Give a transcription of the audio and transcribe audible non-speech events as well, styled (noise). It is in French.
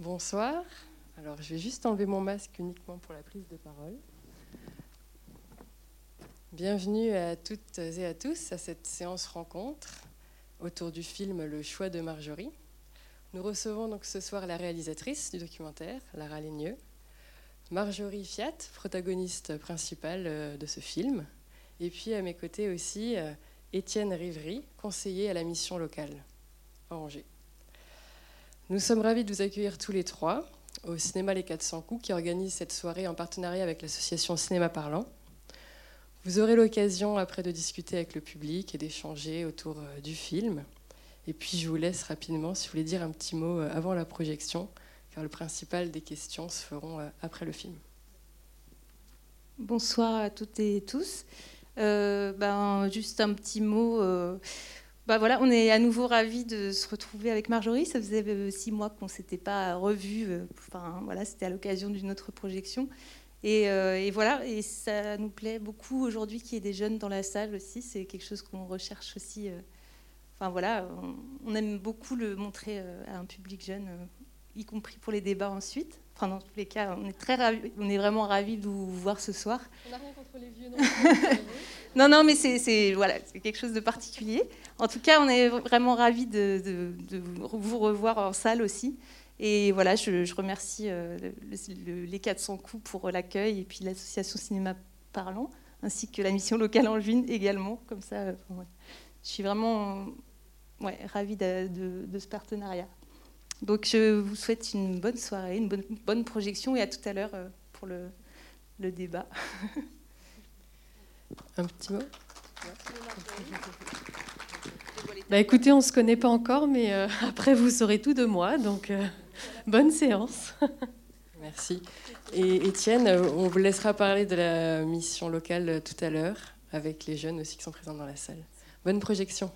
Bonsoir. Alors, je vais juste enlever mon masque uniquement pour la prise de parole. Bienvenue à toutes et à tous à cette séance rencontre autour du film Le choix de Marjorie. Nous recevons donc ce soir la réalisatrice du documentaire, Lara Lénieux, Marjorie Fiat, protagoniste principale euh, de ce film, et puis à mes côtés aussi euh, Étienne Rivry, conseiller à la mission locale à Angers. Nous sommes ravis de vous accueillir tous les trois au cinéma Les 400 coups qui organise cette soirée en partenariat avec l'association Cinéma Parlant. Vous aurez l'occasion après de discuter avec le public et d'échanger autour euh, du film. Et puis je vous laisse rapidement si vous voulez dire un petit mot avant la projection car le principal des questions se feront euh, après le film. Bonsoir à toutes et tous. Euh, ben, juste un petit mot. Euh, ben voilà, on est à nouveau ravis de se retrouver avec Marjorie. Ça faisait six mois qu'on ne s'était pas revus. Enfin, voilà, c'était à l'occasion d'une autre projection. Et, et, voilà, et ça nous plaît beaucoup aujourd'hui qu'il y ait des jeunes dans la salle aussi. C'est quelque chose qu'on recherche aussi. Enfin voilà, on, aime beaucoup le montrer à un public jeune y compris pour les débats ensuite. Enfin, dans tous les cas, on est, très on est vraiment ravis de vous voir ce soir. On n'a rien contre les vieux, non (laughs) Non, non, mais c'est voilà, quelque chose de particulier. En tout cas, on est vraiment ravis de, vous revoir en salle aussi. Et voilà, je, remercie euh, les 400 coups pour l'accueil et puis l'association Cinéma Parlant, ainsi que la mission locale en juin également. Comme ça, euh, je suis vraiment ouais, ravie de ce partenariat. Donc je vous souhaite une bonne soirée, une bonne, bonne projection et à tout à l'heure euh, pour le, le débat. (laughs) Un petit mot bah écoutez, on ne se connaît pas encore, mais euh, après vous saurez tout de moi, donc euh, bonne séance. (laughs) Merci. Et Étienne, on vous laissera parler de la mission locale tout à l'heure, avec les jeunes aussi qui sont présents dans la salle. Bonne projection.